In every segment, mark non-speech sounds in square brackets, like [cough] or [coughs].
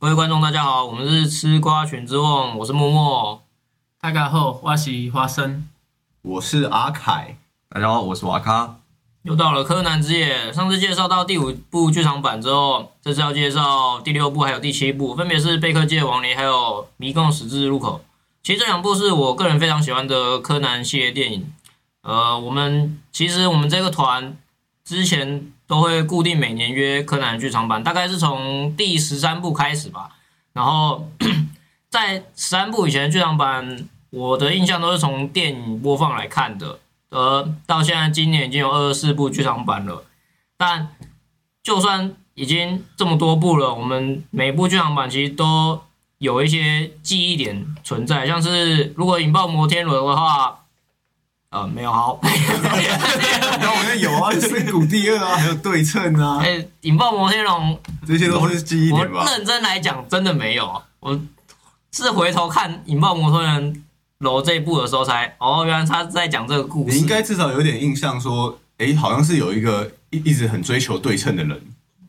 各位观众，大家好，我们是吃瓜群之望，我是默默。大家好，我是花生。我是阿凯，大家好，我是瓦卡。又到了柯南之夜，上次介绍到第五部剧场版之后，这次要介绍第六部还有第七部，分别是《贝克街亡灵》还有《迷宫十字路口》。其实这两部是我个人非常喜欢的柯南系列电影。呃，我们其实我们这个团之前都会固定每年约柯南剧场版，大概是从第十三部开始吧。然后 [clears throat] 在十三部以前的剧场版，我的印象都是从电影播放来看的。呃，到现在今年已经有二十四部剧场版了，但就算已经这么多部了，我们每部剧场版其实都有一些记忆点存在，像是如果引爆摩天轮的话，呃，没有好，[laughs] 然后我那有啊，深谷第二啊，还有对称啊，[laughs] 哎，引爆摩天轮这些都是记忆我点吧？认真来讲，真的没有，我是回头看引爆摩天轮楼这一部的时候才，哦，原来他在讲这个故事，你应该至少有点印象，说，哎，好像是有一个一一直很追求对称的人，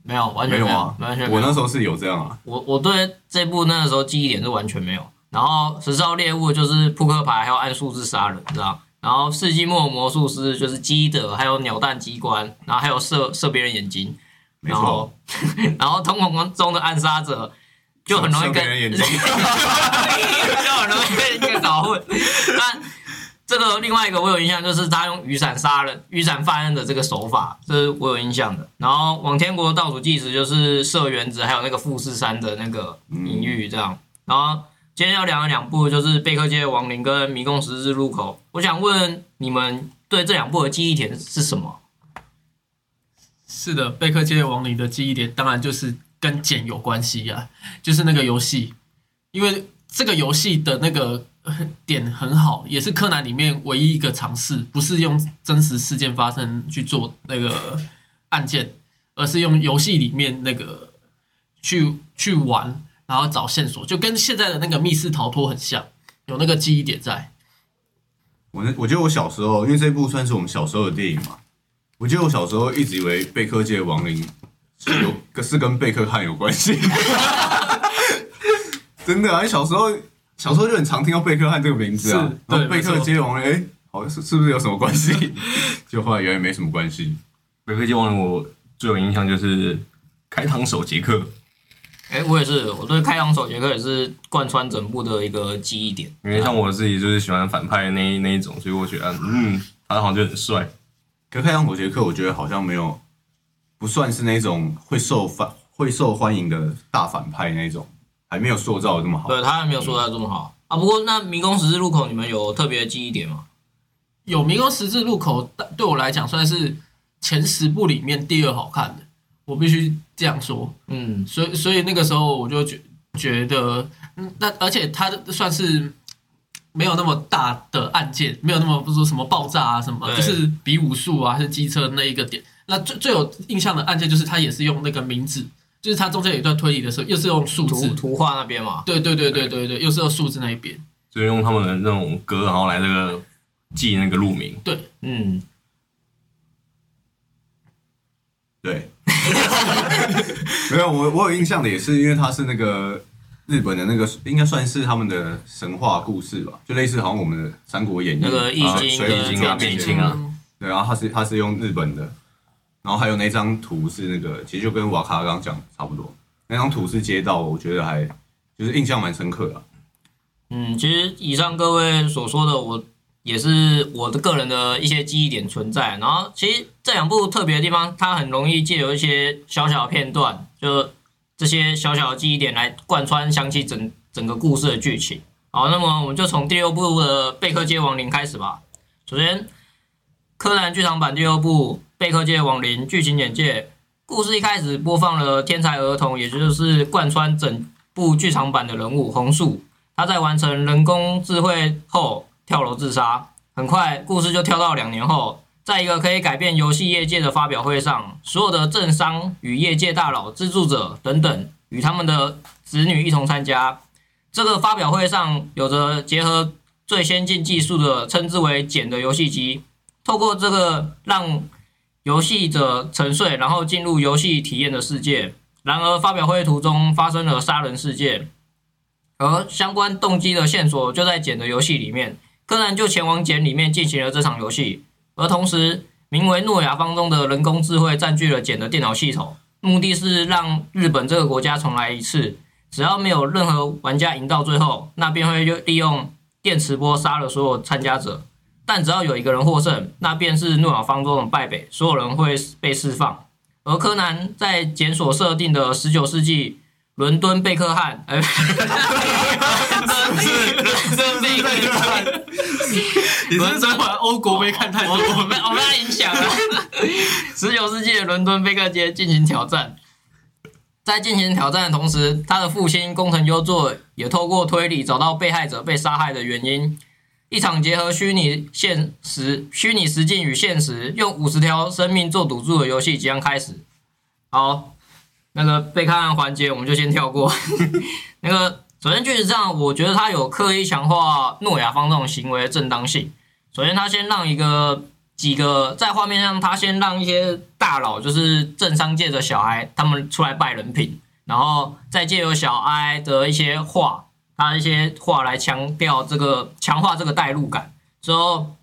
没有，完全没有没有吗，？完全没有我那时候是有这样啊，我我对这部那个时候记忆点是完全没有。然后十四号猎物就是扑克牌，还有按数字杀人，知道？然后世纪末魔术师就是基德，还有鸟蛋机关，然后还有射射别人眼睛，然后，[laughs] 然后瞳孔中的暗杀者就很容易跟别人眼睛 [laughs] 就很容易被人家搞混。但这个另外一个我有印象，就是他用雨伞杀人、雨伞犯案的这个手法，这是我有印象的。然后往天国倒数计时就是射原子，还有那个富士山的那个隐喻这样。然后今天要聊的两部就是《贝克街的亡灵》跟《迷宫十字路口》。我想问你们对这两部的记忆点是什么？是的，贝克街的亡灵的记忆点当然就是跟剑有关系呀、就是那个游戏，因为这个游戏的那个点很好，也是柯南里面唯一一个尝试，不是用真实事件发生去做那个案件，而是用游戏里面那个去去玩，然后找线索，就跟现在的那个密室逃脱很像，有那个记忆点在。我那我觉得我小时候，因为这部算是我们小时候的电影嘛，我记得我小时候一直以为贝克街的亡灵是有 [clears throat] 是跟贝克汉有关系，[laughs] 真的啊！小时候小时候就很常听到贝克汉这个名字啊是，对然后贝克街的亡灵，哎，好像是是不是有什么关系？[laughs] 就后来原来没什么关系。贝克街亡灵我最有印象就是开膛手杰克，哎，我也是，我对开膛手杰克也是贯穿整部的一个记忆点。因为像我自己就是喜欢反派的那一那一种，所以我觉得嗯，他好像就很帅。可开膛手杰克，我觉得好像没有，不算是那种会受反会受欢迎的大反派那种，还没有塑造的这么好。对他还没有塑造这么好啊。不过那迷宫十字路口，你们有特别的记忆点吗？有迷宫十字路口，对我来讲算是前十部里面第二好看的，我必须这样说。嗯，所以，所以那个时候我就觉觉得，嗯，那而且他算是没有那么大的案件，没有那么不是说什么爆炸啊什么，就是比武术啊，还是机车那一个点。那最最有印象的案件就是他也是用那个名字，就是他中间有一段推理的时候，又是用数字。图画那边嘛。对对对对对对，又是用数字那一边。就是用他们的那种歌，然后来那个记那个路名。对，嗯，对，[laughs] 没有我我有印象的也是因为他是那个日本的那个应该算是他们的神话故事吧，就类似好像我们的《三国演义》那个易啊经跟水水易经啊变经啊嗯。对，然后它是他是用日本的，然后还有那张图是那个其实就跟瓦卡刚刚讲差不多，那张图是街道，我觉得还就是印象蛮深刻的啊、嗯，其实以上各位所说的，我也是我的个人的一些记忆点存在。然后，其实这两部特别的地方，它很容易借由一些小小的片段，就这些小小的记忆点来贯穿想起整整个故事的剧情。好，那么我们就从第六部的《贝克街亡灵》开始吧。首先，柯南剧场版第六部《贝克街亡灵》剧情简介。故事一开始播放了天才儿童，也就是贯穿整部剧场版的人物红树。他在完成人工智慧后跳楼自杀。很快，故事就跳到两年后，在一个可以改变游戏业界的发表会上，所有的政商与业界大佬、资助者等等，与他们的子女一同参加。这个发表会上有着结合最先进技术的，称之为“茧”的游戏机，透过这个让游戏者沉睡，然后进入游戏体验的世界。然而发表会途中发生了杀人事件，而相关动机的线索就在简的游戏里面。柯南就前往简里面进行了这场游戏，而同时名为诺亚方舟的人工智慧占据了简的电脑系统，目的是让日本这个国家重来一次。只要没有任何玩家赢到最后，那便会就利用电磁波杀了所有参加者。但只要有一个人获胜，那便是诺亚方舟的败北，所有人会被释放。而柯南在检所设定的十九世纪伦敦贝克汉，[laughs] 哎，伦敦贝克汉，你是昨晚欧国杯看太多我我被我被他影响了。[laughs] 十九世纪的伦敦贝克街进行挑战，在进行挑战的同时，他的父亲工藤优作也透过推理找到被害者被杀害的原因。一场结合虚拟现实、虚拟实境与现实，用五十条生命做赌注的游戏即将开始。好，那个被看案环节我们就先跳过。[laughs] 那个首先就是这样，我觉得他有刻意强化诺亚方这种行为的正当性。首先，他先让一个几个在画面上，他先让一些大佬，就是政商界的小孩，他们出来拜人品，然后再借由小哀的一些话。他一些话来强调这个强化这个代入感之后，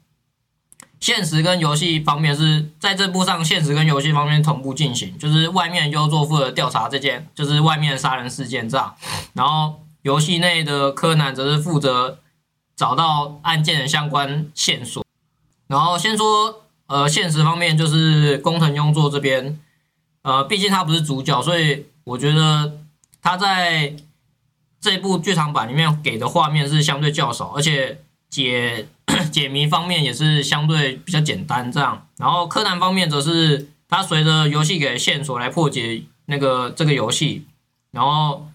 现实跟游戏方面是在这部上，现实跟游戏方面同步进行，就是外面优作负责调查这件，就是外面的杀人事件这样，然后游戏内的柯南则是负责找到案件的相关线索。然后先说呃现实方面，就是工藤庸作这边，呃毕竟他不是主角，所以我觉得他在。这部剧场版里面给的画面是相对较少，而且解 [coughs] 解谜方面也是相对比较简单。这样，然后柯南方面则是他随着游戏给线索来破解那个这个游戏。然后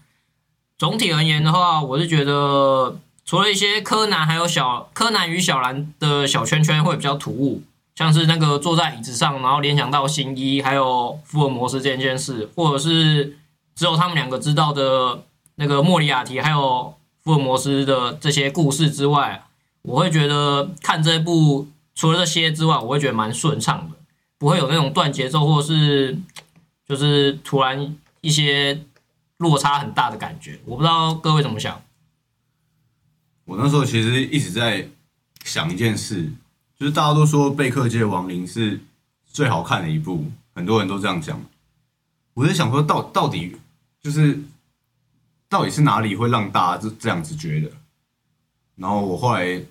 总体而言的话，我是觉得除了一些柯南还有小柯南与小兰的小圈圈会比较突兀，像是那个坐在椅子上，然后联想到新一还有福尔摩斯这件事，或者是只有他们两个知道的。那个莫里亚蒂还有福尔摩斯的这些故事之外，我会觉得看这部除了这些之外，我会觉得蛮顺畅的，不会有那种断节奏或是就是突然一些落差很大的感觉。我不知道各位怎么想。我那时候其实一直在想一件事，就是大家都说《贝克街亡灵》是最好看的一部，很多人都这样讲。我在想说，到到底就是。到底是哪里会让大家这这样子觉得？然后我后来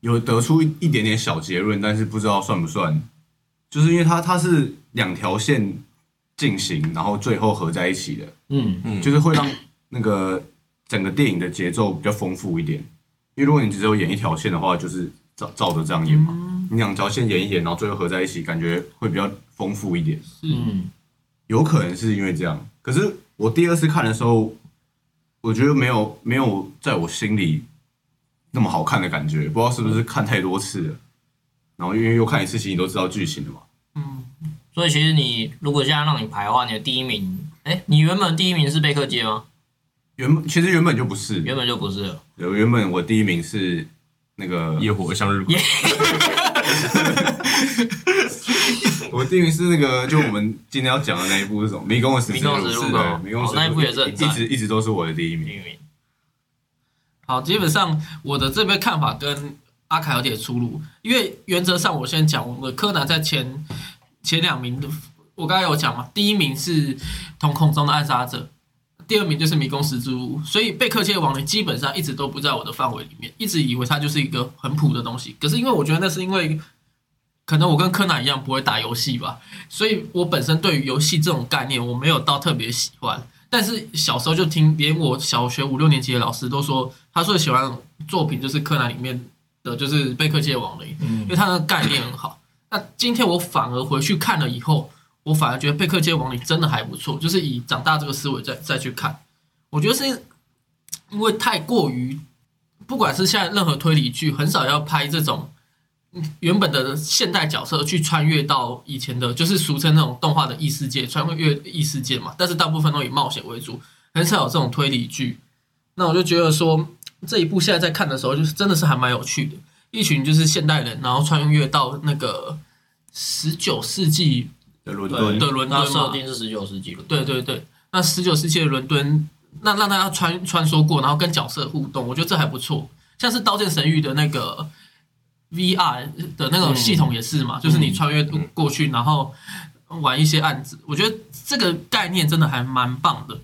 有得出一点点小结论，但是不知道算不算，就是因为它它是两条线进行，然后最后合在一起的，嗯嗯，就是会让那个整个电影的节奏比较丰富一点。因为如果你只有演一条线的话，就是照照着这样演嘛，你两条线演一演，然后最后合在一起，感觉会比较丰富一点。嗯，有可能是因为这样，可是我第二次看的时候。我觉得没有没有在我心里那么好看的感觉，不知道是不是看太多次了。然后因为又看一次，其实你都知道剧情了嘛。嗯，所以其实你如果现在让你排的话，你的第一名，哎，你原本第一名是贝克街吗？原本其实原本就不是，原本就不是。有原本我第一名是那个《夜火向日葵》。[laughs] 我第一名是那个，就我们今天要讲的那一部是什么？迷宫的十字路，是的，迷宫那一部也是一直一直都是我的第一名。好，基本上我的这边看法跟阿凯有点出入，因为原则上我先讲，我的柯南在前前两名的，我刚才有讲嘛，第一名是瞳孔中的暗杀者，第二名就是迷宫十字路，所以贝克街亡灵基本上一直都不在我的范围里面，一直以为它就是一个很普的东西，可是因为我觉得那是因为。可能我跟柯南一样不会打游戏吧，所以我本身对于游戏这种概念我没有到特别喜欢。但是小时候就听，连我小学五六年级的老师都说，他最喜欢作品就是柯南里面的就是贝克街亡灵，因为它的概念很好。那今天我反而回去看了以后，我反而觉得贝克街亡灵真的还不错，就是以长大这个思维再再去看，我觉得是因为太过于，不管是现在任何推理剧，很少要拍这种。原本的现代角色去穿越到以前的，就是俗称那种动画的异世界，穿越异世界嘛。但是大部分都以冒险为主，很少有这种推理剧。那我就觉得说，这一部现在在看的时候，就是真的是还蛮有趣的。一群就是现代人，然后穿越到那个十九世纪的伦敦，的伦敦，设定是十九世纪伦敦。对对对，那十九世纪的伦敦，那让大家穿穿梭过，然后跟角色互动，我觉得这还不错。像是《刀剑神域》的那个 VR 的那种系统也是嘛，就是你穿越过去，然后玩一些案子，我觉得这个概念真的还蛮棒的。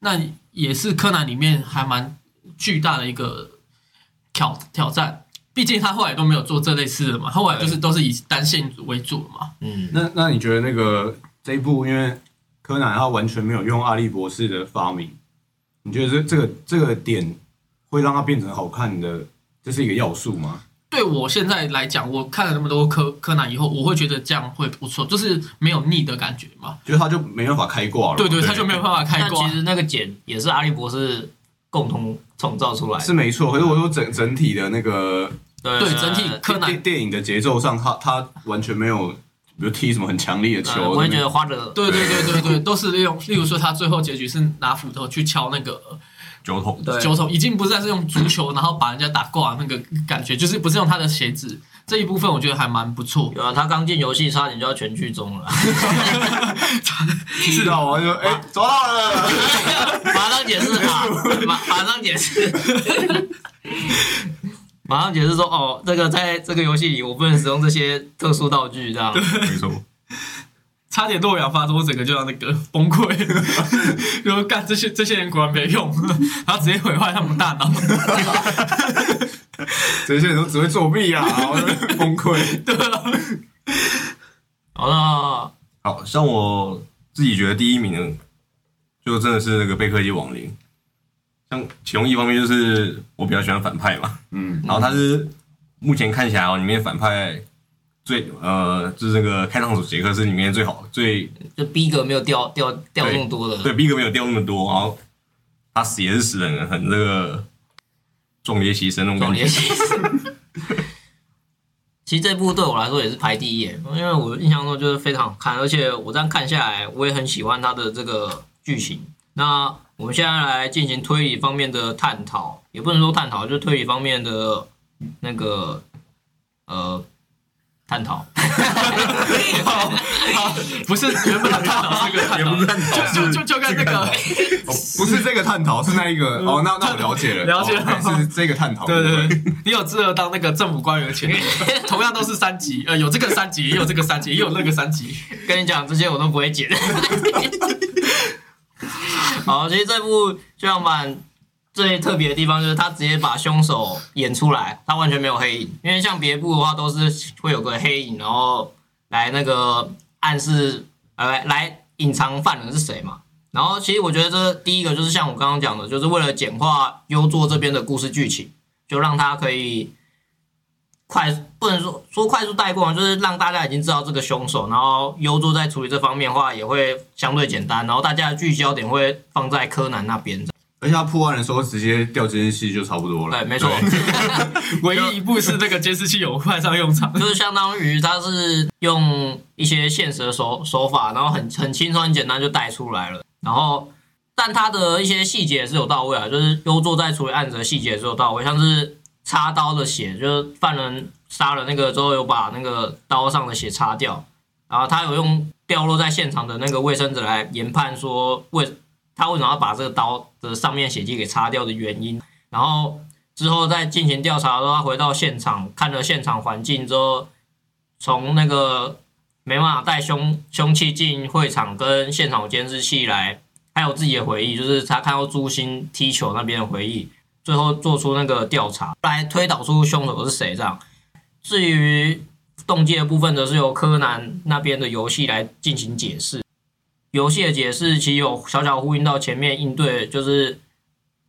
那也是柯南里面还蛮巨大的一个挑挑战。毕竟他后来都没有做这类似的嘛，后来就是都是以单线为主的嘛。嗯，那那你觉得那个这一部，因为柯南他完全没有用阿笠博士的发明，你觉得这这个这个点会让它变成好看的，这是一个要素吗？对我现在来讲，我看了那么多柯柯南以后，我会觉得这样会不错，就是没有腻的感觉嘛。就是他就没办法开挂了，对对，他就没有办法开挂但其。实那个茧也是阿笠博士共同创造出来的。是没错。可是我说整整体的那个对对整体柯南电电影的节奏上，他他完全没有，比如踢什么很强力的球，呃我也觉得花的对对对对对，都是利用，例如说他最后结局是拿斧头去敲那个酒桶，对球头，已经不再是用足球，然后把人家打挂那个感觉，就是不是用他的鞋子这一部分，我觉得还蛮不错。有啊，他刚进游戏差点就要全剧终了，[laughs] 知道我就哎抓到了，马上解释啊，马马上解释，马 [laughs] 上解释说哦，这个在这个游戏里我不能使用这些特殊道具，这样。没错，差点洛阳发作，我整个就要那个崩溃，[laughs] 就说干这些这些人果然没用，然后直接毁坏他们大脑。这些人都只会作弊啊，我就崩溃。对啊，好那好像我自己觉得第一名呢，就真的是那个贝克街亡灵。像其中一方面就是我比较喜欢反派嘛，嗯，然后他是目前看起来哦，里面反派最呃就是那个开膛手杰克是里面最好最就逼格没有掉掉掉那么多的，对逼格没有掉那么多，然后他死也是死人很那个壮烈牺牲那种感觉壮烈。牺牲。[laughs] 其实这部对我来说也是排第一，因为我印象中就是非常好看，而且我这样看下来，我也很喜欢它的这个剧情。那我们现在来进行推理方面的探讨，也不能说探讨，就是推理方面的那个呃探讨。[laughs] 不是原本的探讨是个探讨，就就就就跟那个。[laughs] 不是这个探讨，是那一个哦，那那我了解了，了解了。哦是这个探讨，对对对，你有资格当那个政府官员前，[laughs] 同样都是三级，呃，有这个三级，也有这个三级，也有那个三级。跟你讲，这些我都不会剪。好，其实这部《剧场版》最特别的地方就是他直接把凶手演出来，他完全没有黑影。因为像别部的话，都是会有个黑影，然后来那个暗示，呃，来隐藏犯人是谁嘛。然后其实我觉得这第一个就是像我刚刚讲的，就是为了简化优作这边的故事剧情，就让他可以快不能说说快速带过，就是让大家已经知道这个凶手，然后优作在处理这方面的话也会相对简单，然后大家的聚焦点会放在柯南那边。而且他破案的时候直接调监视器就差不多了，对，没错，[laughs] 唯一一部是那个监视器有派上用场。就是相当于他是用一些现实的手手法，然后很很轻松、很简单就带出来了。然后，但他的一些细节也是有到位啊，就是优作在处理案子的细节也是有到位，像是插刀的血，就是犯人杀了那个之后有把那个刀上的血擦掉，然后他有用掉落在现场的那个卫生纸来研判说为他为什么要把这个刀的上面血迹给擦掉的原因，然后之后再进行调查的时候，他回到现场看了现场环境之后，从那个没办法带凶凶器进会场跟现场监视器来，还有自己的回忆，就是他看到朱星踢球那边的回忆，最后做出那个调查来推导出凶手是谁这样。至于动机的部分，则是由柯南那边的游戏来进行解释。游戏的解释其实有小小呼应到前面应对，就是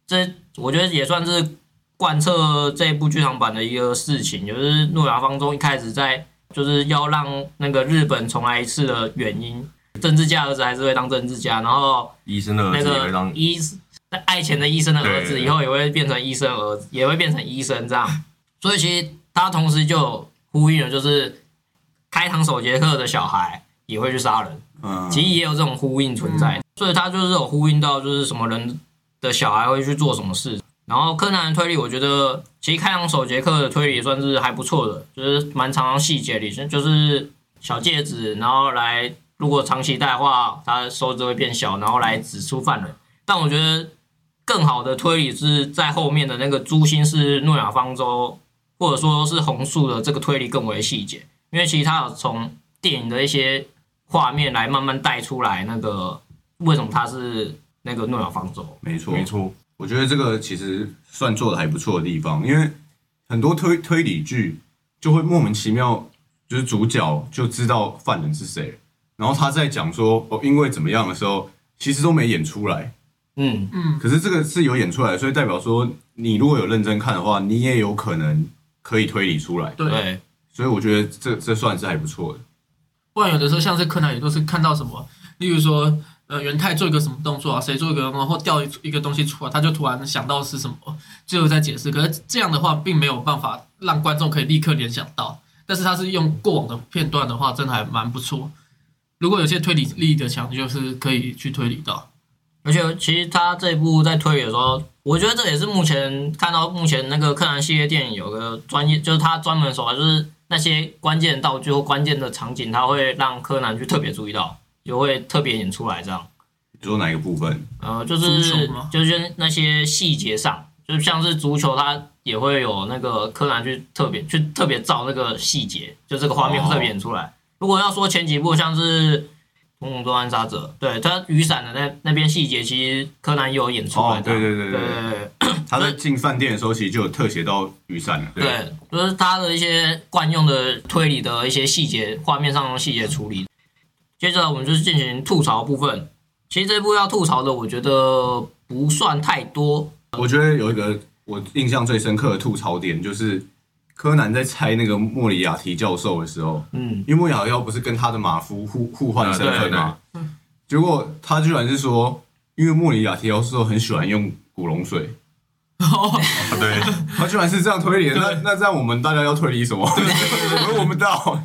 这我觉得也算是贯彻这一部剧场版的一个事情，就是诺亚方舟一开始在就是要让那个日本重来一次的原因。政治家儿子还是会当政治家，然后医生的儿那个子也会当医爱钱的医生的儿子以后也会变成医生儿子，也会变成医生这样。所以其实他同时就有呼应了，就是开膛手杰克的小孩也会去杀人。嗯，其实也有这种呼应存在，所以他就是有呼应到就是什么人的小孩会去做什么事。然后柯南的推理，我觉得其实开膛手杰克的推理也算是还不错的，就是蛮常常细节里，就是小戒指，然后来如果长期戴的话，他手指会变小，然后来指出犯人。但我觉得更好的推理是在后面的那个朱心是诺亚方舟，或者说是红树的这个推理更为细节，因为其实他有从电影的一些画面来慢慢带出来那个为什么他是那个诺亚方舟。没错没错，我觉得这个其实算做的还不错的地方，因为很多推推理剧就会莫名其妙，就是主角就知道犯人是谁，然后他在讲说哦因为怎么样的时候，其实都没演出来。嗯，嗯，可是这个是有演出来，所以代表说你如果有认真看的话，你也有可能可以推理出来。对。对，所以我觉得这这算是还不错的。不然有的时候像是柯南也都是看到什么，例如说呃元太做一个什么动作啊，谁做一个然后掉一个东西出来，他就突然想到是什么，最后再解释。可是这样的话并没有办法让观众可以立刻联想到，但是他是用过往的片段的话，真的还蛮不错。如果有些推理力的强，就是可以去推理到。而且其实他这一部在推理的时候，我觉得这也是目前看到目前那个柯南系列电影有个专业，就是他专门手法，就是那些关键道具或关键的场景，他会让柯南去特别注意到，就会特别演出来这样。你说哪一个部分？呃，就足是球就是那些细节上，就像是足球，它也会有那个柯南去特别去特别照那个细节，就这个画面会特别演出来。如果要说前几部像是《猛龙多暗杀者》，对他雨伞的那那边细节，其实柯南也有演出来哦，的。对对对对对对，对对他在进饭店的时候，其实就有特写到雨伞了。对，就是他的一些惯用的推理的一些细节，画面上的细节处理。接着我们就是进行吐槽部分。其实这部要吐槽的，我觉得不算太多。我觉得有一个我印象最深刻的吐槽点，就是柯南在猜那个莫里亚提教授的时候，嗯，因为莫里亚提不是跟他的马夫互互换身份吗？结果他居然是说，因为莫里亚提教授很喜欢用古龙水，哦，啊对，他居然是这样推理。那那这样我们大家要推理什么？[laughs] 我们不到。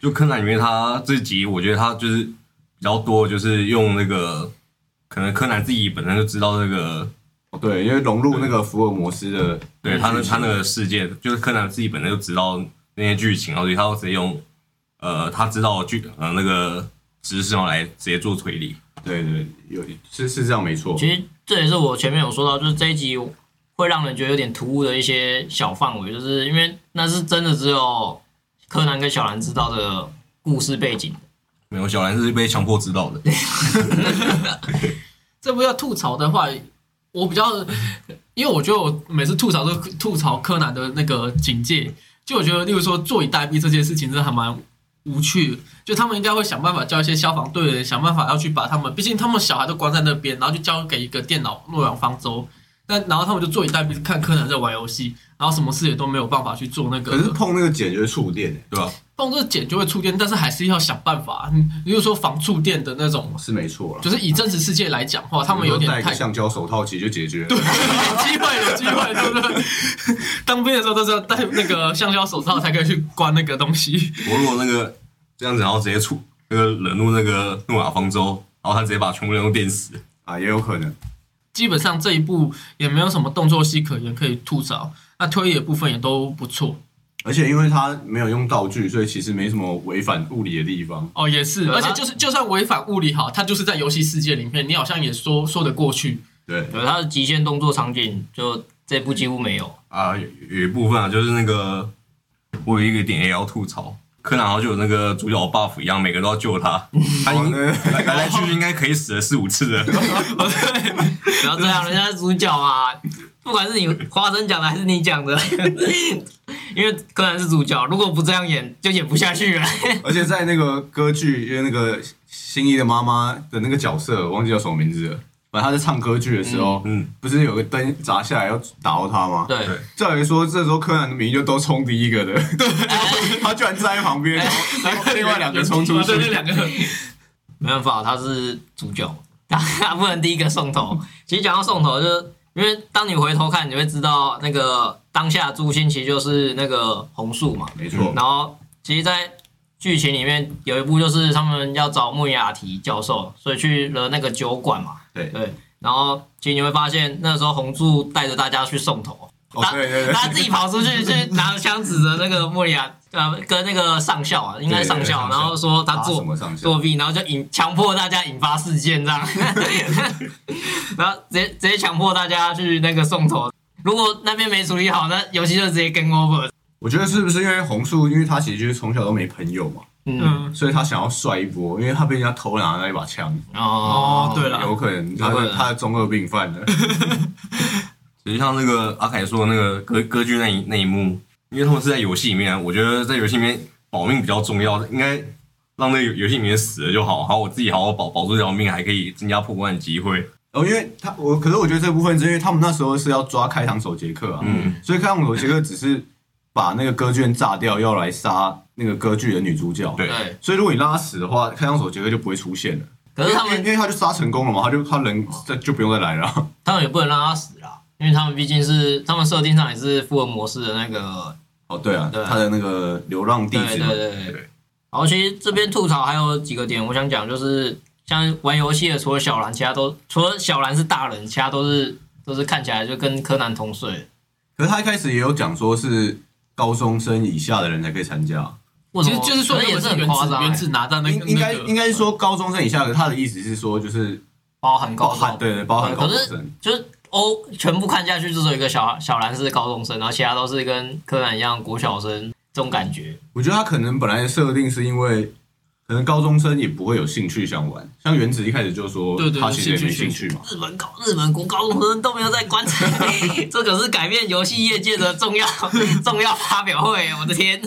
就柯南里面他这集，我觉得他就是比较多，就是用那个可能柯南自己本身就知道那个，对，因为融入那个福尔摩斯的，对他那他那个世界，就是柯南自己本身就知道那些剧情，然后所以他要直接用呃他知道的剧呃那个知识，然后来直接做推理。对对，有是是这样没错。其实这也是我前面有说到，就是这一集会让人觉得有点突兀的一些小范围，就是因为那是真的只有柯南跟小兰知道的故事背景。没有，小兰是被强迫知道的。[laughs] 这不要吐槽的话，我比较，因为我觉得我每次吐槽都吐槽柯南的那个警戒，就我觉得，例如说坐以待毙这件事情，真的还蛮无趣的。就他们应该会想办法叫一些消防队的人想办法要去把他们，毕竟他们小孩都关在那边，然后就交给一个电脑诺亚方舟，那然后他们就坐以待毙，看柯南在玩游戏，然后什么事也都没有办法去做那个。可是碰那个茧就会触电，对吧？碰这个茧就会触电，但是还是要想办法。嗯，比如说防触电的那种，是没错了。就是以真实世界来讲话，他们有点太橡胶手套，其实就解决了。有机会，有机会，对不对？[laughs] 当兵的时候都是要戴那个橡胶手套才可以去关那个东西。我如果那个这样子，然后直接触那个惹怒那个诺亚方舟，然后他直接把全部人都电死。啊，也有可能。基本上这一部也没有什么动作戏可言可以吐槽，那推理的部分也都不错。而且因为他没有用道具，所以其实没什么违反物理的地方。哦，也是，而且就是就算违反物理好，它就是在游戏世界里面，你好像也说说得过去。对，对，他的极限动作场景就这部几乎没有。啊，有有一部分啊，就是那个我有一个点也要吐槽，柯南好像就有那个主角 buff 一样，每个都要救他，他应哦来来来去去应该可以死了四五次了。[laughs] 不要这样，人家是主角嘛，不管是你花生讲的还是你讲的，[laughs] 因为柯南是主角，如果不这样演，就演不下去了。[laughs] 而且在那个歌剧，因为那个新一的妈妈的那个角色，我忘记叫什么名字了。反正他在唱歌剧的时候，嗯，不是有个灯砸下来要打到他吗？对，照理说，这时候柯南的名就都冲第一个的，[laughs] 对他居然站在旁边，然后另外两个冲出对，那去。两个没办法，他是主角，他他不能第一个送头。其实讲到送头，就是因为当你回头看，你会知道那个当下朱星其实就是那个红树嘛。没错，然后其实，在剧情里面有一部就是他们要找穆雅提教授，所以去了那个酒馆嘛。对对，然后其实你会发现那时候红柱带着大家去送头，哦他对对对。他自己跑出去 [laughs] 去拿着枪指着那个莫里亚，呃，跟那个上校啊，应该是上校，然后说他做作什么上校？作弊，然后就引强迫大家引发事件这样，[laughs] 然后直接直接强迫大家去那个送头。如果那边没处理好，那游戏就直接 game over。我觉得是不是因为红树，因为他其实就是从小都没朋友嘛，嗯，嗯，所以他想要帅一波，因为他被人家偷拿了那一把枪，哦哦对了有可能他他的中二病犯了。[laughs] 其实像那个阿凯说的那个歌歌剧那一那一幕，因为他们是在游戏里面啊，我觉得在游戏里面保命比较重要，应该让那个游戏里面死了就好，好我自己好好保保住这条命，还可以增加破关的机会。哦，因为他我，可是我觉得这部分是因为他们那时候是要抓开膛手杰克啊，嗯，所以开膛手杰克只是把那个歌剧院炸掉，要来杀那个歌剧的女主角。对对，所以如果你让他死的话，开膛手杰克就不会出现了。可是他们因为因为他就杀成功了嘛，他就他人这就不用再来了。他们也不能让他死啦，因为他们毕竟是他们设定上也是福尔摩斯的那个哦，对啊，对他的那个流浪弟对子嘛，对对对对。然后其实这边吐槽还有几个点，我想讲就是，像玩游戏的除了小兰，其他都除了小兰是大人，其他都是都是看起来就跟柯南同岁。可是他一开始也有讲说是高中生以下的人才可以参加，为什么？其实就是说也是很夸张、欸，原子拿到那个应应该应该是说高中生以下的，他的意思是说就是包含高中，对对包含高中生。就是欧全部看下去，就是有一个小小兰是高中生，然后其他都是跟柯南一样国小生这种感觉。我觉得他可能本来设定是因为，可能高中生也不会有兴趣想玩。像原子一开始就说，对对他其实也没兴趣嘛。日本高日本国高中生都没有在观察，这可是改变游戏业界的重要重要发表会，我的天！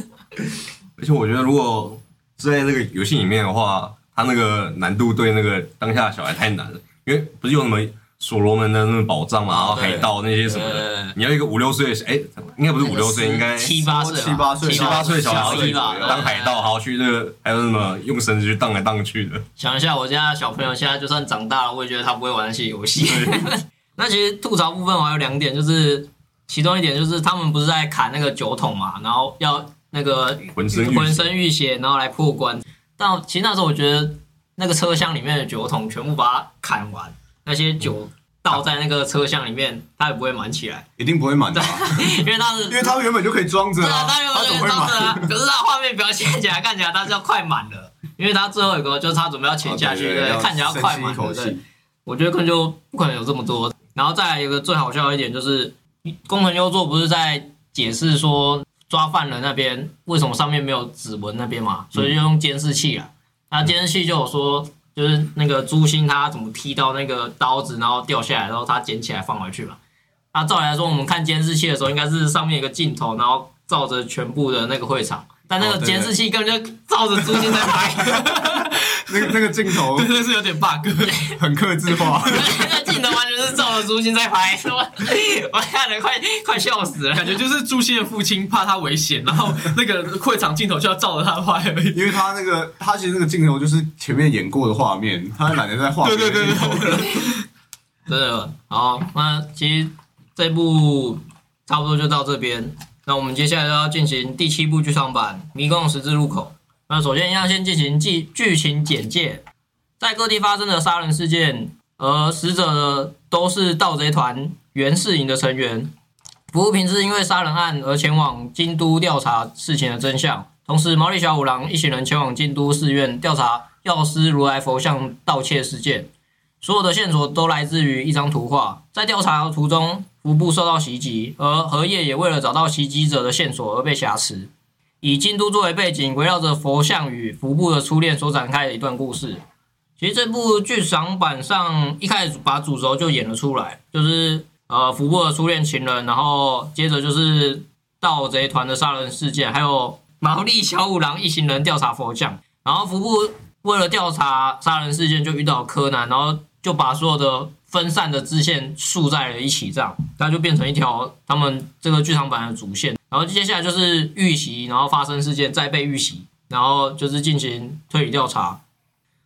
而且我觉得如果是在那个游戏里面的话，他那个难度对那个当下的小孩太难了，因为不是有什么所罗门的那种宝藏嘛，然后海盗那些什么对。的，你要一个五六岁的小，哎，应该不是五六岁，应该七八岁，七八岁。七七八岁小孩一吧，当海盗，还要去那个还有什么用绳子去荡来荡去的，想一下，我家小朋友现在就算长大了，我也觉得他不会玩那些游戏。[laughs] 那其实吐槽部分我还有两点，就是其中一点就是他们不是在砍那个酒桶嘛，然后要那个浑身浑身浴血，然后来破关。但其实那时候我觉得那个车厢里面的酒桶全部把它砍完，那些酒倒在那个车厢里面，它也不会满起来，一定不会满的、啊，因为它是 [laughs] 因为它原本就可以装着对啊，啊，他原本就他怎么会满？装着啊，[laughs] 可是它画面表现起来看起来它是要快满了，因为它最后一个就是它准备要潜下去，对，看起来要快满对。。我觉得根本就不可能有这么多。然后再来一个最好笑的一点就是，工藤优作不是在解释说抓犯人那边为什么上面没有指纹那边嘛，所以就用监视器啊。那监视器就有说，就是那个朱星他怎么踢到那个刀子，然后掉下来，然后他捡起来放回去嘛。那照理来说，我们看监视器的时候，应该是上面有个镜头，然后照着全部的那个会场，但那个监视器根本就照着朱星在拍。[laughs] 那个那个镜头 [laughs] 真的是有点 bug。[laughs] 很克制化，[laughs] 那个镜头完全是照着朱星在拍？我看了快快笑死了。感觉就是朱星的父亲怕他危险，然后那个会场镜头就要照着他拍而已。因为他那个他其实那个镜头就是前面演过的画面，他懒得在画别的对对对镜头。真的好，那其实这部差不多就到这边。那我们接下来就要进行第七部剧场版《迷宫十字路口》。那首先要先进行剧剧情简介，在各地发生的杀人事件，而死者呢都是盗贼团袁世营的成员。服务平是因为杀人案而前往京都调查事情的真相，同时毛利小五郎一行人前往京都寺院调查药师如来佛像盗窃事件。所有的线索都来自于一张图画。在调查途中，服部受到袭击，而荷叶也为了找到袭击者的线索而被挟持。以京都作为背景，围绕着佛像与服部的初恋所展开的一段故事。其实这部剧场版上一开始把主轴就演了出来，就是呃服部的初恋情人，然后接着就是盗贼团的杀人事件，还有 [laughs] 毛利小五郎一行人调查佛像。然后服部为了调查杀人事件，就遇到柯南，然后就把所有的分散的支线束在了一起，这样它就变成一条他们这个剧场版的主线。然后接下来就是遇袭，然后发生事件，再被遇袭，然后就是进行推理调查。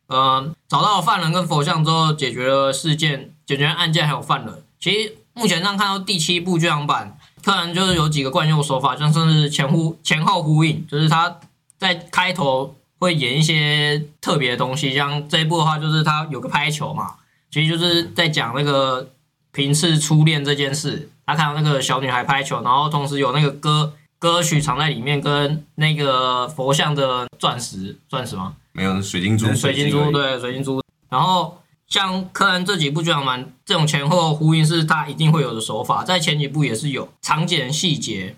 呃，找到犯人跟佛像之后，解决了事件，解决案件，还有犯人。其实目前上看到第七部剧场版，柯南就是有几个惯用手法，像是前呼前后呼应，就是他在开头会演一些特别的东西，像这一部的话，就是他有个拍球嘛，其实就是在讲那个平次初恋这件事，他看到那个小女孩拍球，然后同时有那个歌歌曲藏在里面，跟那个佛像的钻石，钻石吗？没有水晶珠，水晶珠，对，水晶珠。然后像柯南这几部剧场版这种前后呼应，是他一定会有的手法，在前几部也是有场景细节。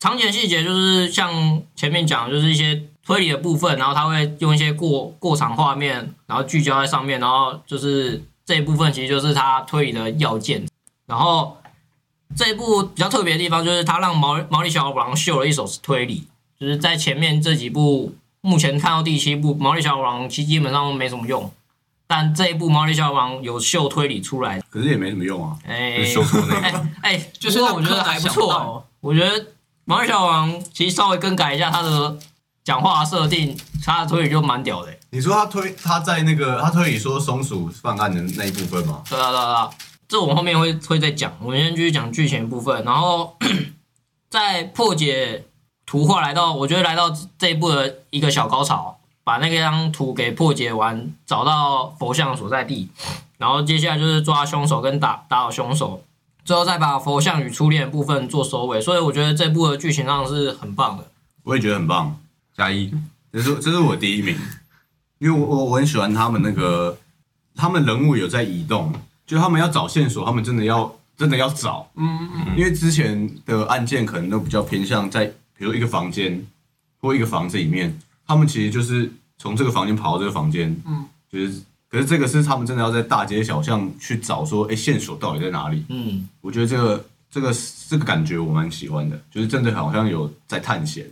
场景细节就是像前面讲，就是一些推理的部分，然后他会用一些过过场画面，然后聚焦在上面，然后就是这一部分其实就是他推理的要件。然后这一部比较特别的地方就是他让毛毛利小五郎秀了一手推理，就是在前面这几部，目前看到第七部毛利小五郎其实基本上没什么用，但这一部毛利小五郎有秀推理出来，可是也没什么用啊。哎就是秀出那个哎哎，[laughs] 就是我觉得还不错、我觉得毛利小五郎其实稍微更改一下他的讲话设定，他的推理就蛮屌的、你说他推他在那个他推理说松鼠犯案的那一部分吗？对啊对啊对啊，这我们后面会会再讲，我们先继续讲剧情的部分，然后 [coughs] 在破解图画来到，我觉得来到这一步的一个小高潮，把那张图给破解完，找到佛像所在地，然后接下来就是抓凶手跟打打倒凶手，最后再把佛像与初恋部分做收尾，所以我觉得这部的剧情上是很棒的。我也觉得很棒，加一，这是这是我第一名，因为我我我很喜欢他们那个他们人物有在移动，就他们要找线索，他们真的要真的要找，嗯嗯因为之前的案件可能都比较偏向在比如一个房间或一个房子里面，他们其实就是从这个房间跑到这个房间，嗯，就是可是这个是他们真的要在大街小巷去找说，哎，线索到底在哪里？嗯，我觉得这个这个这个感觉我蛮喜欢的，就是真的好像有在探险。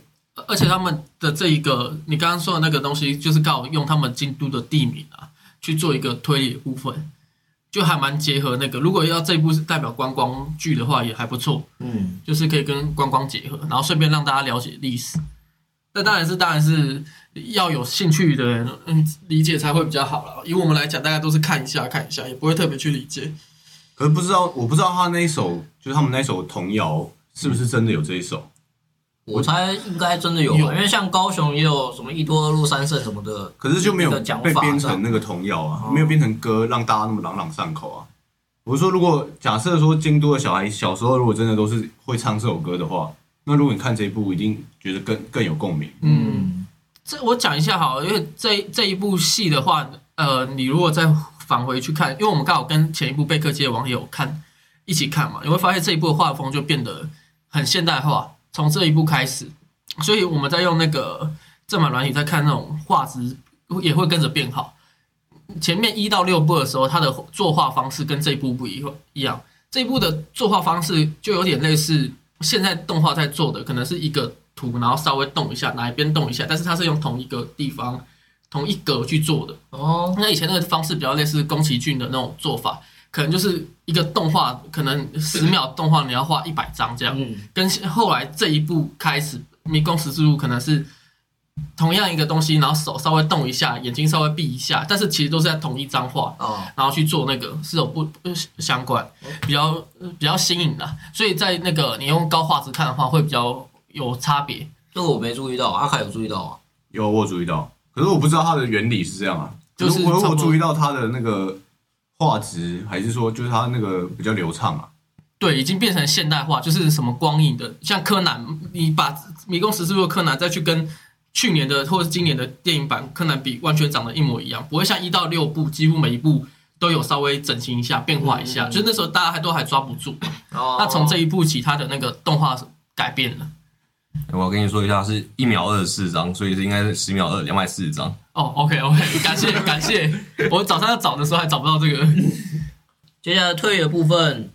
而且他们的这一个你刚刚说的那个东西，就是刚好用他们京都的地名啊去做一个推理的部分，就还蛮结合那个。如果要这一部是代表观光剧的话，也还不错。嗯，就是可以跟观光结合，然后顺便让大家了解历史。那当然是，当然是要有兴趣的人，嗯，理解才会比较好了。以我们来讲，大家都是看一下看一下，也不会特别去理解。可是不知道，我不知道他那一首就是他们那一首童谣是不是真的有这一首？我猜应该真的有，有因为像高雄也有什么一多二路三圣什么的，可是就没有被编成那个童谣啊，哦没有编成歌，让大家那么朗朗上口啊。我是说，如果假设说京都的小孩小时候如果真的都是会唱这首歌的话，那如果你看这一部，一定觉得更更有共鸣。嗯，这我讲一下好了，因为这这一部戏的话，呃，你如果再返回去看，因为我们刚好跟前一部《贝克街的网友》看一起看嘛，你会发现这一部的画风就变得很现代化，从这一步开始，所以我们在用那个正版软体在看那种画质也会跟着变好。前面一到六步的时候，它的作画方式跟这一步不一一样，这一步的作画方式就有点类似现在动画在做的，可能是一个图，然后稍微动一下，哪一边动一下，但是它是用同一个地方、同一格去做的。哦，那以前那个方式比较类似宫崎骏的那种做法，可能就是一个动画，可能十秒动画你要画一百张这样，嗯，跟后来这一步开始，迷宫十字路可能是同样一个东西，然后手稍微动一下，眼睛稍微闭一下，但是其实都是在同一张画，哦，然后去做那个是有不不相关，比较呃比较新颖的，所以在那个你用高画质看的话，会比较有差别。这个我没注意到，阿凯有注意到啊。有我有注意到，可是我不知道它的原理是这样啊。就是我差不多。我注意到它的那个画质，还是说就是它那个比较流畅啊？对，已经变成现代化，就是什么光影的，像柯南，你把《迷宫十四路》的柯南再去跟去年的或者是今年的电影版柯南比，完全长得一模一样，不会像一到六部几乎每一部都有稍微整形一下、变化一下，嗯就是那时候大家还都还抓不住。哦，那从这一部起，它的那个动画改变了。我要跟你说一下，是一秒二十四张，所以是应该是十秒二两百四十张。哦，OK OK，[laughs] 感谢 [laughs] 感谢，我早上要找的时候还找不到这个。接下来推理的部分，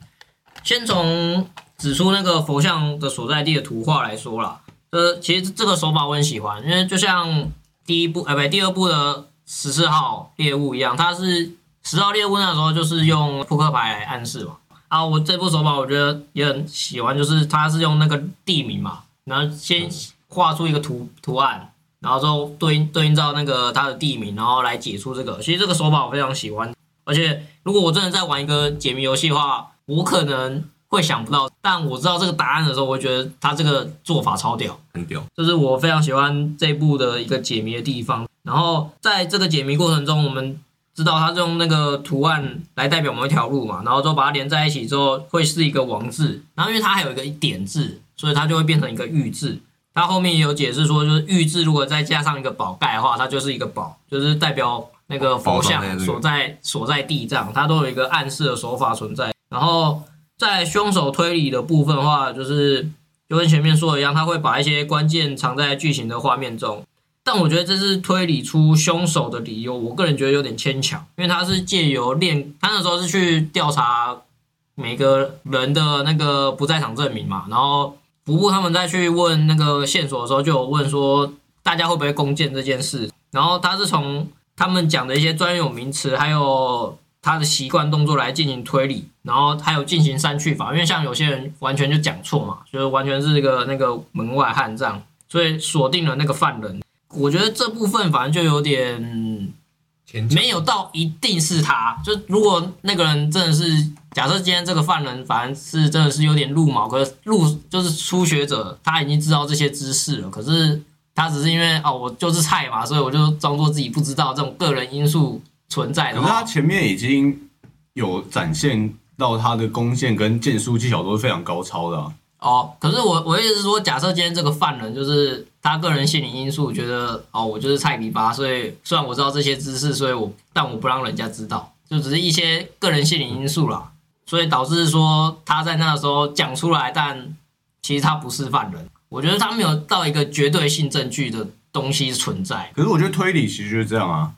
先从指出那个佛像的所在地的图画来说啦。呃，其实这个手法我很喜欢，因为就像第一部，呃，不，第二部的十四号猎物一样，它是十号猎物那时候就是用扑克牌来暗示嘛。啊，我这部手法我觉得也很喜欢，就是它是用那个地名嘛，然后先画出一个图图案，然后之后对应对应到那个它的地名，然后来解出这个。其实这个手法我非常喜欢，而且如果我真的在玩一个解谜游戏的话，我可能会想不到，但我知道这个答案的时候，我会觉得他这个做法超屌，很屌，这是我非常喜欢这一部的一个解谜的地方。然后在这个解谜过程中，我们知知道它是用那个图案来代表某一条路嘛，然后之后把它连在一起之后会是一个王字，然后因为它还有一个点字，所以它就会变成一个玉字。它后面也有解释说，就是玉字如果再加上一个宝盖的话，它就是一个宝，就是代表那个佛像所在所在地这样，它都有一个暗示的手法存在。然后在凶手推理的部分的话，就是就跟前面说的一样，他会把一些关键藏在剧情的画面中。但我觉得这是推理出凶手的理由，我个人觉得有点牵强，因为他是借由练，他那时候是去调查每个人的那个不在场证明嘛，然后服部他们再去问那个线索的时候，就有问说大家会不会弓箭这件事，然后他是从他们讲的一些专有名词，还有他的习惯动作来进行推理，然后还有进行删去法，因为像有些人完全就讲错嘛，就是完全是一个那个门外汉这样，所以锁定了那个犯人。我觉得这部分反正就有点没有到一定是他，就如果那个人真的是假设今天这个犯人反正是真的是有点入毛，可是路就是初学者，他已经知道这些知识了，可是他只是因为哦我就是菜嘛，所以我就装作自己不知道这种个人因素存在的可是他，前面已经有展现到他的弓箭跟剑术技巧都是非常高超的、啊。哦，可是我我的意思是说，假设今天这个犯人就是他个人心理因素，觉得哦，我就是菜比巴，所以虽然我知道这些知识，所以我但我不让人家知道，就只是一些个人心理因素啦，所以导致说他在那个时候讲出来，但其实他不是犯人。我觉得他没有到一个绝对性证据的东西存在。可是我觉得推理其实就是这样啊。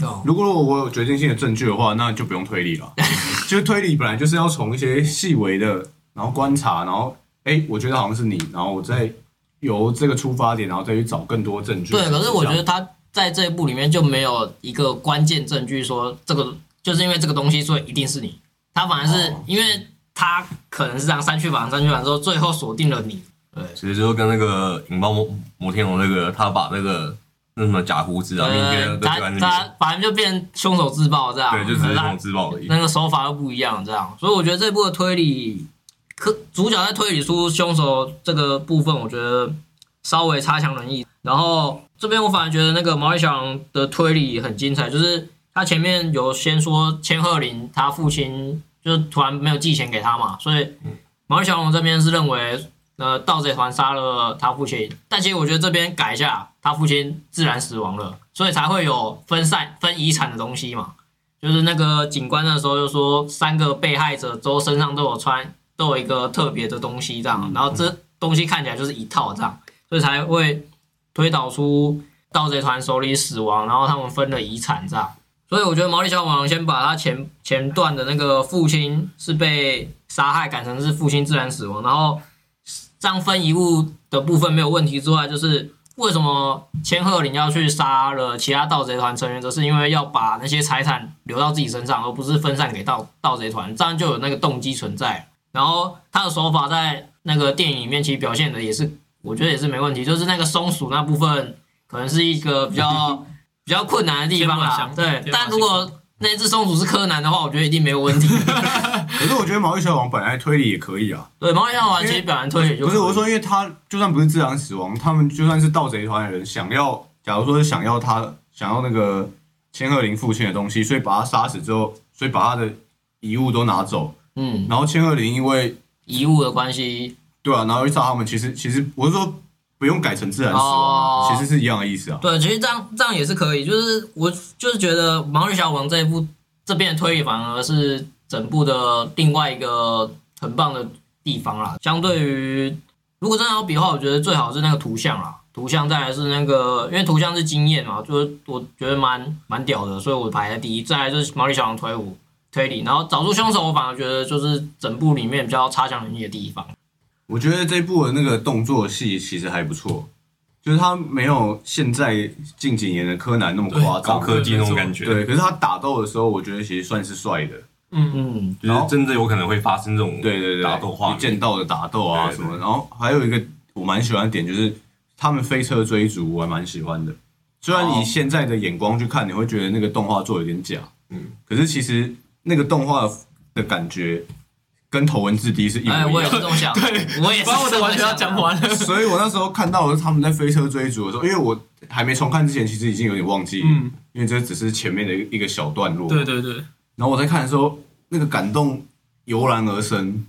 哦，如果我有决定性的证据的话，那就不用推理了。[laughs] 就是推理本来就是要从一些细微的，然后观察，然后哎，我觉得好像是你，然后我再由这个出发点，然后再去找更多证据。对，可是我觉得他在这一部里面就没有一个关键证据说这个就是因为这个东西，所以一定是你。他反而是哦因为他可能是这样删去法，删去法之后，最后锁定了你。对其实就跟那个引爆摩摩天龙那个，他把那个那什么假胡子啊，他他边，反正就变凶手自爆这样，对，就只是凶手自爆而已。那个手法又不一样，这样，所以我觉得这部的推理，可主角在推理出凶手这个部分，我觉得稍微差强人意。然后这边我反而觉得那个毛利小五郎的推理很精彩，就是他前面有先说千鹤林他父亲就是突然没有寄钱给他嘛，所以毛利小五郎这边是认为呃盗贼团杀了他父亲，但其实我觉得这边改一下，他父亲自然死亡了，所以才会有分散分遗产的东西嘛。就是那个警官那时候就说，三个被害者都身上都有穿，都有一个特别的东西这样，然后这东西看起来就是一套这样，所以才会推导出盗贼团手里死亡，然后他们分了遗产这样。所以我觉得毛利小五郎先把他前前段的那个父亲是被杀害改成是父亲自然死亡，然后这样分遗物的部分没有问题之外，就是为什么千鹤林要去杀了其他盗贼团成员，则是因为要把那些财产留到自己身上，而不是分散给盗盗贼团，这样就有那个动机存在。然后他的手法在那个电影里面其实表现的也是，我觉得也是没问题，就是那个松鼠那部分可能是一个比较 [laughs] 比较困难的地方啦对但如果那只松鼠是柯南的话，我觉得一定没有问题。[laughs] 可是我觉得毛利小王本来推理也可以啊。对，毛利小五郎其实表现推理就可以不是我是说，因为他就算不是自然死亡，他们就算是盗贼团的人，想要，假如说是想要他想要那个千鹤林父亲的东西，所以把他杀死之后，所以把他的遗物都拿走，嗯然后千鹤林因为遗物的关系，对啊，然后去杀他们，其实其实我是说不用改成自然死亡，哦其实是一样的意思啊。对，其实这样这样也是可以，就是我就是觉得《毛利小五郎》这一部这边的推理反而是整部的另外一个很棒的地方啦。相对于如果真的要比的话，我觉得最好是那个图像啦，图像再来是那个，因为图像是经验嘛，就是我觉得蛮蛮屌的，所以我排在第一。再来就是毛利小五郎推理推理，然后找出凶手，我反而觉得就是整部里面比较差强人意的地方。我觉得这部的那个动作戏其实还不错，就是他没有现在近几年的柯南那么夸张，高科技那种感觉，对，可是他打斗的时候，我觉得其实算是帅的。嗯，嗯，就是真的有可能会发生这种对对对，打斗画面。剑道的打斗啊什么，然后还有一个我蛮喜欢的点就是他们飞车追逐，我还蛮喜欢的。虽然哦以现在的眼光去看，你会觉得那个动画做得有点假，嗯，可是其实那个动画的感觉跟头文字 D 是一哎，我模一样。也是这么想，对，我也是把我的完全要想讲完了。所以我那时候看到的是他们在飞车追逐的时候，因为我还没重看之前，其实已经有点忘记，嗯，因为这只是前面的一个小段落。对对对，然后我在看的时候，那个感动油然而生。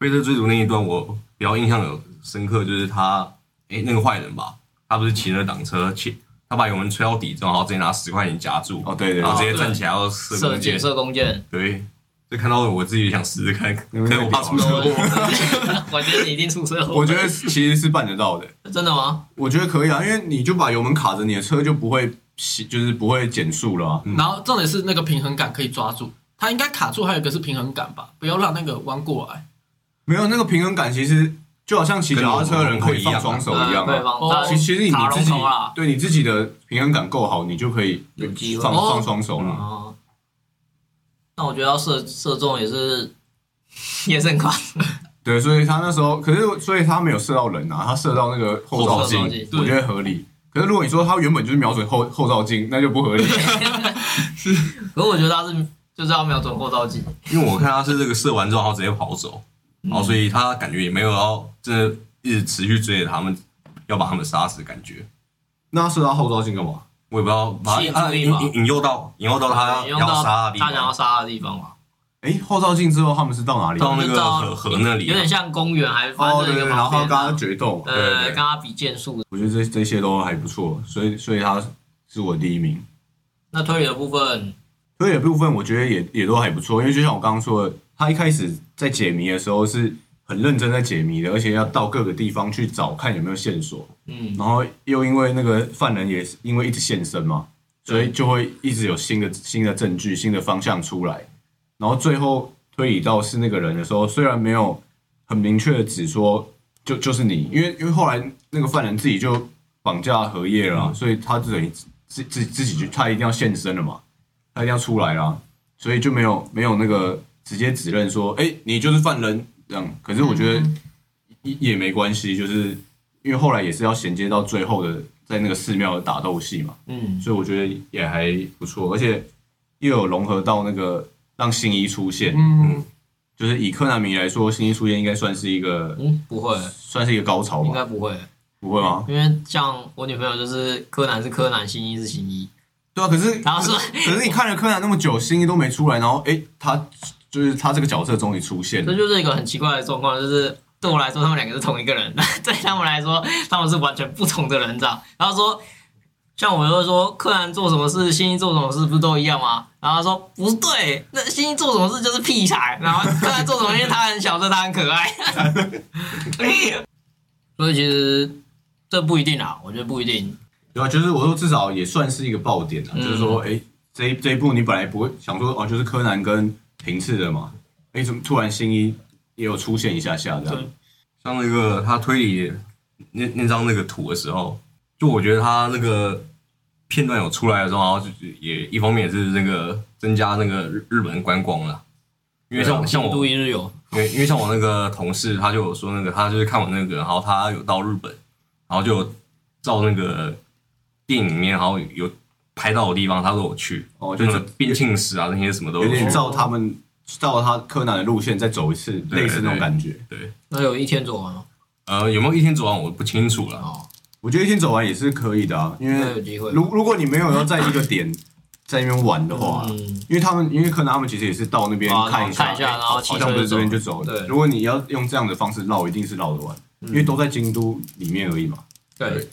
飞车追逐那一段，我比较印象有深刻，就是他，哎、那个坏人吧，他不是骑着挡车，骑他把油门吹到底之后，然后直接拿十块钱夹住，哦，对对然后直，接站起来要射射弓箭箭，射弓箭，对，就看到我自己也想试试看，可那个能我怕出车祸。[laughs] 我觉得你一定出车祸。我觉得其实是办得到的。真的吗？我觉得可以啊，因为你就把油门卡着，你的车就不会熄，就是不会减速了、啊。然后重点是那个平衡感可以抓住，它应该卡住，还有一个是平衡感吧，不要让那个弯过来。没有那个平衡感，其实就好像骑脚踏车的人可以放双手一样。其其实你塔自己。对你自己的平衡感够好，你就可以有机会放哦放双手了。哦，那我觉得要射射中也是 [laughs] 也是很夸张。对，所以他那时候，可是所以他没有射到人啊，他射到那个后照镜我觉得合理。可是如果你说他原本就是瞄准后后照镜，那就不合理。[laughs] 是可是我觉得他是就是要瞄准后照镜，因为我看他是这个射完之后，然后直接跑走，然后所以他感觉也没有要真的一直持续追着他们，要把他们杀死的感觉。那他射到后照镜干嘛？我也不知道，把吸引他引引引诱到引诱到他要用到杀的地他想要方，杀的地方嘛，哎，后照镜之后他们是到哪里？到那个到河河那里啊有点像公园，还反哦，对然后他跟他决斗，对呃，对对，跟他比剑术。我觉得这这些都还不错，所以所以他是我第一名。那推理的部分，推理的部分我觉得也也都还不错，因为就像我刚刚说的，他一开始在解谜的时候是很认真在解谜的，而且要到各个地方去找看有没有线索，嗯，然后又因为那个犯人也是因为一直现身嘛，所以就会一直有新的新的证据、新的方向出来，然后最后推理到是那个人的时候，虽然没有很明确的指说就就是你，因为因为后来那个犯人自己就绑架荷叶了啊、所以他就等于自自自己就他一定要现身了嘛，他一定要出来啦，所以就没有没有那个直接指认说，哎、你就是犯人这样。可是我觉得也也没关系，就是因为后来也是要衔接到最后的在那个寺庙的打斗戏嘛，嗯，所以我觉得也还不错，而且又有融合到那个让新一出现，嗯，就是以柯南迷来说，新一出现应该算是一个嗯，不会，算是一个高潮吧？应该不会，不会吗？因为像我女朋友就是柯南是柯南，新一是新一，对啊，可是然后说可是你看了柯南那么久，新一都没出来，然后哎，他就是他这个角色终于出现了，这就是一个很奇怪的状况，就是对我来说他们两个是同一个人，对他们来说他们是完全不同的人，这样。然后说，像我就会说柯南做什么事，新一做什么事不是都一样吗？然后他说不对，那新一做什么事就是屁孩，然后柯南做什么，因为他很小，所以他很可爱。[laughs] 所以其实这不一定啊，我觉得不一定。对啊，就是我说至少也算是一个爆点啊，嗯就是说哎，这一这一部你本来不会想说哦，就是柯南跟平次的嘛，哎，怎么突然新一也有出现一下下这样？像那个他推理那那张那个图的时候，就我觉得他那个片段有出来的时候，然后就是也一方面也是那个增加那个日日本观光了，因为像、像京都我，一日游，因为因为像我那个同事，他就有说那个他就是看我那个，然后他有到日本，然后就照那个电影里面，然后有拍到的地方，他都有去，哦，就就是那个边庆石啊那些什么都有点。照他们照他柯南的路线再走一次，对类似那种感觉。对，那有一天走完吗？呃，有没有一天走完我不清楚了。哦，我觉得一天走完也是可以的啊，因为那有机会。如如果你没有要在一个点 [coughs] 在那边玩的话，嗯，因为他们因为柯南他们其实也是到那边啊看一下，看一下哎然后骑车好像不是这边就就走了。对如果你要用这样的方式绕，一定是绕得完，嗯因为都在京都里面而已嘛。对，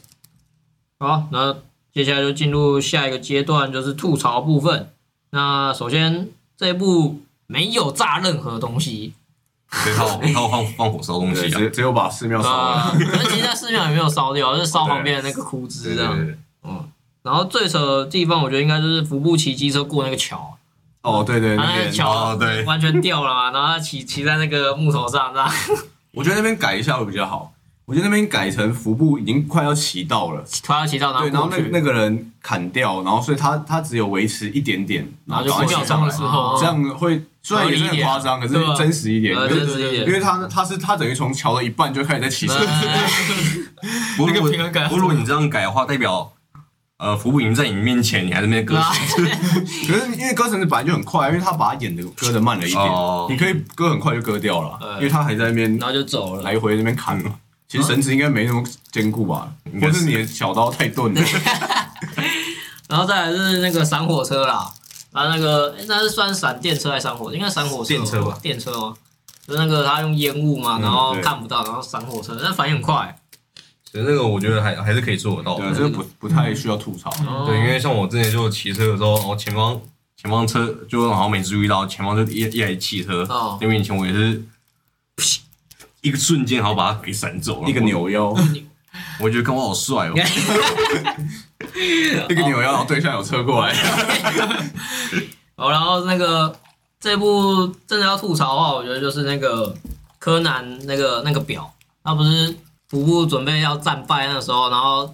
好，那接下来就进入下一个阶段，就是吐槽部分。那首先这一部没有炸任何东西对，他有他有放放火烧东，西啊。只只有把寺庙烧了。啊，可是其实在寺庙也没有烧掉，就是烧旁边的那个枯枝这样。嗯，然后最扯的地方，我觉得应该就是服部骑机车过那个桥，哦，对对，他那个桥哦对完全掉了嘛，然后他骑骑在那个木头上，这样 [laughs] 我觉得那边改一下会比较好。我觉得那边改成服部已经快要骑到了，快要骑到对，然后，那那个人砍掉，然后所以他他只有维持一点点，然后就骑上来秒钟的时，候，这样会虽然也是很夸张，可是真实一点，呃因为真实一点。因为他他是他等于从桥的一半就开始在骑车，那个平衡感。不如果你这样改的话，代表呃，服部已经在你面前，你还在那边割绳子，[laughs] 可是因为割绳子本来就很快，因为他把他演的割的慢了一点，哦。你可以割很快就割掉了，因为他还在那边然后就走了。来回那边砍嘛。其实绳子应该没那么坚固吧，该是或是你的小刀太钝了。[laughs] 然后再来是那个闪火车啦，然后那个诶那是算闪电车还是闪火？应该闪火车电车吧？电车哦？就是那个他用烟雾嘛，嗯然后对看不到，然后闪火车，但反应很快。其实那个我觉得还还是可以做得到对。这个不不太需要吐槽。哦对，因为像我之前就骑车的时候，然后前方前方车就好像没注意到，前方就一一台汽车哦在面前，我也是一个瞬间，然后把他给闪走了。一个，扭腰，我觉得跟我好帅哦。[laughs] 一个扭腰，然后对象有车过来。[laughs] 哦，然后那个这部真的要吐槽的话，我觉得就是那个柯南那个那个表，他不是服部准备要战败那时候，然后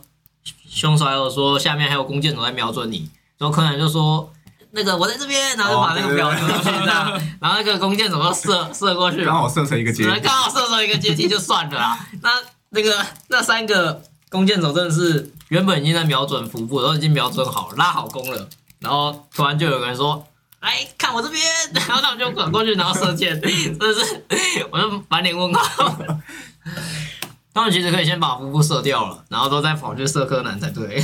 凶手还有说下面还有弓箭手在瞄准你，然后柯南就说。那个我在这边，然后就把那个表丢出去，这样，然后那个弓箭手就射射过去，刚好射成一个阶梯刚好射成一个阶梯就算了啦。那那个那三个弓箭手真的是原本已经在瞄准腹部，都已经瞄准好拉好弓了，然后突然就有个人说：“来看我这边。”然后他们就转过去，然后射箭，[laughs] 真的是我就满脸问号。[laughs] 他们其实可以先把腹部射掉了，然后都再跑去射柯南才对。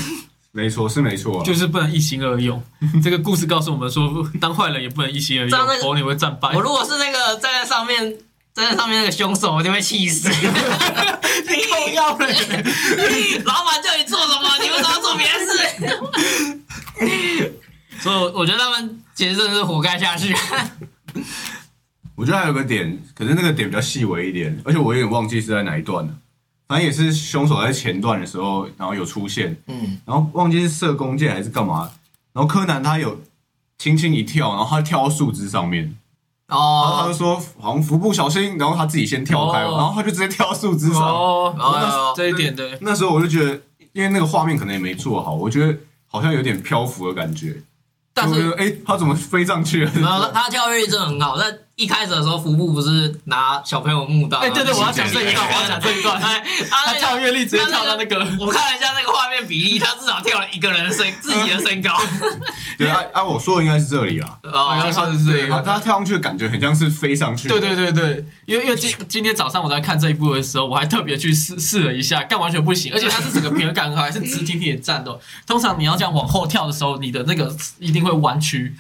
没错，是没错啊。就是不能一心二用。[laughs] 这个故事告诉我们说，当坏人也不能一心二用，否则你会战败我。如果是那个站在上面站在上面那个凶手，我一定会气死。[laughs] 你要嘞，[laughs] 老板叫你做什么，你为什么要做别的事？所以我觉得他们其实真的是活该下去。我觉得还有个点，可是那个点比较细微一点，而且我有点忘记是在哪一段了。反正也是凶手在前段的时候，然后有出现，嗯，然后忘记是射弓箭还是干嘛，然后柯南他有轻轻一跳，然后他跳到树枝上面，然后他就哦，说好像腹部小心，然后他自己先跳开，哦然后他就直接跳到树枝上。哦，哦这一点对，那时候我就觉得，因为那个画面可能也没做好，我觉得好像有点漂浮的感觉。但就是觉得，哎、他怎么飞上去了？然后他跳跃力真的很好。在一开始的时候，服部不是拿小朋友木刀？哎，对对，我要讲这一段，我要讲这一段。哎，他跳跃力直接跳到那个，我看了一下那个画面比例，他至少跳了一个人的身自己的身高。[laughs] 对啊啊，我说的应该是这里啊。好像哦，是这他个。他跳上去的感觉很像是飞上去。对对对对，因为因为今今天早上我在看这一部的时候，我还特别去试试了一下，但完全不行，而且它是整个平衡感很好，还是直挺挺的站的。通常你要这样往后跳的时候，你的那个一定会弯曲，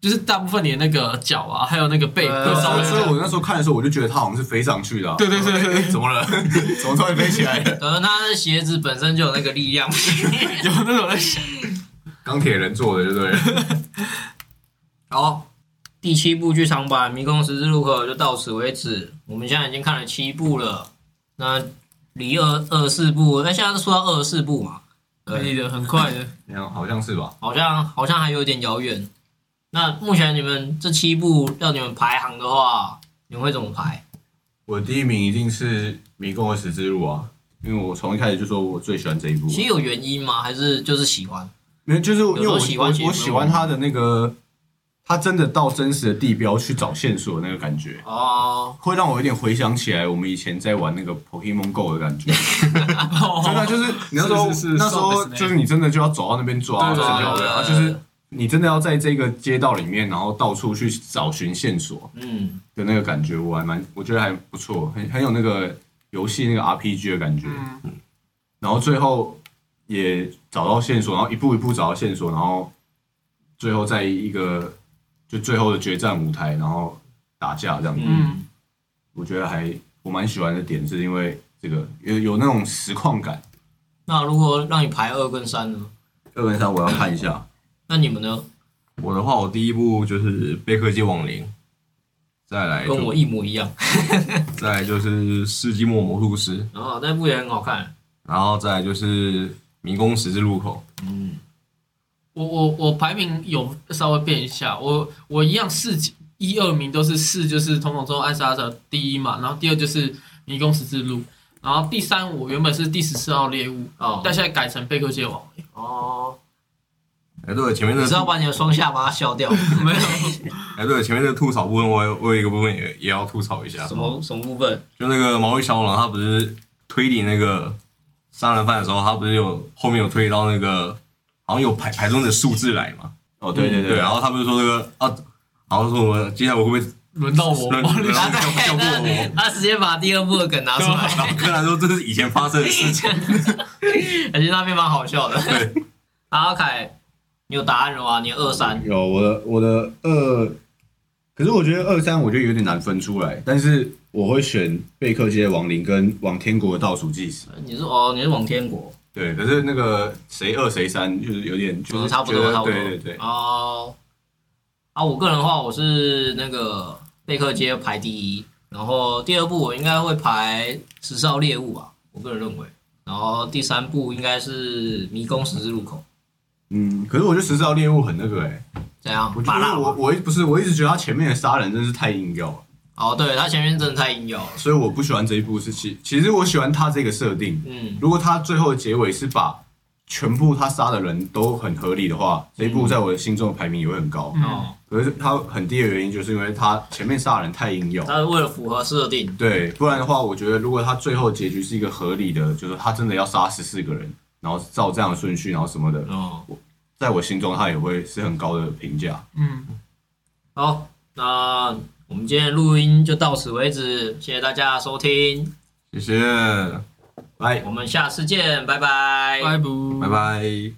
就是大部分你的那个脚啊，还有那个背呃会稍微所以，我那时候看的时候，我就觉得他好像是飞上去的、啊。对对对对怎么了？[laughs] 怎么突然飞起来了？[laughs] 可能他的鞋子本身就有那个力量。[laughs] 有那种在想，钢铁人做的，对不对？好，第七部剧场版《迷宫十字路口》就到此为止。我们现在已经看了七部了，那离二二十四部，那现在是说到二十四部嘛？可以的，很快的。没有好像是吧？好像好像还有点遥远。那目前你们这七部要你们排行的话，你们会怎么排？我第一名一定是《迷宫的十字路》啊，因为我从一开始就说我最喜欢这一部。其实有原因吗？还是就是喜欢？没有，就是因为我有时候喜欢其实我我喜欢他的那个，他真的到真实的地标去找线索的那个感觉，哦，会让我有点回想起来我们以前在玩那个 Pokemon Go 的感觉。[laughs] 真的就是你那时候是是是那时候そうですね就是你真的就要走到那边抓，对对然后对对然后就是 你真的要在这个街道里面，然后到处去找寻线索嗯，的那个感觉，我还蛮我觉得还不错，很很有那个游戏那个 RPG 的感觉。嗯，然后最后也找到线索，然后一步一步找到线索，然后最后在一个就最后的决战舞台，然后打架这样子。嗯我觉得还我蛮喜欢的点，是因为这个有有那种实况感。那如果让你排二跟三呢？二跟三我要看一下，那你们呢？我的话，我第一部就是《贝克街亡灵》，再来跟我一模一样。[laughs] 再来就是《世纪末魔术师》，然后那部也很好看。然后再来就是《迷宫十字路口嗯，我我我排名有稍微变一下，我我一样四几一二名都是四，就是瞳孔中暗杀者第一嘛，然后第二就是迷宫十字路，然后第三我原本是第十四号猎物，哦但现在改成贝克街亡灵，哦，》。哎，对，前面的你是要把你的双下巴削掉？[laughs] 没有，哎，对，前面的吐槽部分，我有我有一个部分也也要吐槽一下。什么什么部分？就那个毛利小五郎，他不是推理那个杀人犯的时候，他不是有后面有推理到那个好像有排排中的数字来嘛，哦，对对对，然后他不是说那个啊，好像说我们接下来我会不会轮到我，他直接把第二部的梗拿出来，然后柯南说这是以前发生的事情，[laughs] 而且那边蛮好笑的。对，阿凯，你有答案了吗？你二三，有我的我的二，可是我觉得二三我觉得有点难分出来，但是我会选贝克街的亡灵跟往天国的倒数计时。你是哦，你是往天国，对，可是那个谁二谁三就是有点就是差不多差不多。对对对，哦，啊，我个人的话，我是那个贝克街排第一，然后第二部我应该会排《十少猎物》吧，我个人认为，然后第三部应该是《迷宫十字路口》，嗯，可是我觉得十四号猎物很那个哎、怎样？我觉拔辣吗？得我我一不是我一直觉得他前面的杀人真是太硬要了，哦，对他前面真的太硬要了，所以我不喜欢这一部是其其实我喜欢他这个设定，嗯，如果他最后的结尾是把全部他杀的人都很合理的话，这一部在我的心中的排名也会很高。嗯。哦，可是他很低的原因，就是因为他前面杀人太硬要。他是为了符合设定，对，不然的话，我觉得如果他最后结局是一个合理的，就是他真的要杀十四个人，然后照这样的顺序，然后什么的，我，在我心中他也会是很高的评价。嗯，好，那我们今天的录音就到此为止，谢谢大家收听，谢谢，拜。我们下次见，拜拜，拜拜拜拜。